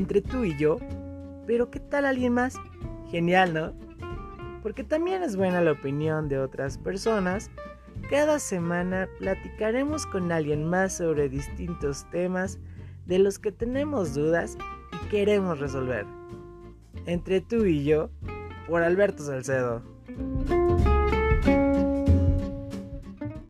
entre tú y yo, pero ¿qué tal alguien más? Genial, ¿no? Porque también es buena la opinión de otras personas. Cada semana platicaremos con alguien más sobre distintos temas de los que tenemos dudas y queremos resolver. Entre tú y yo, por Alberto Salcedo.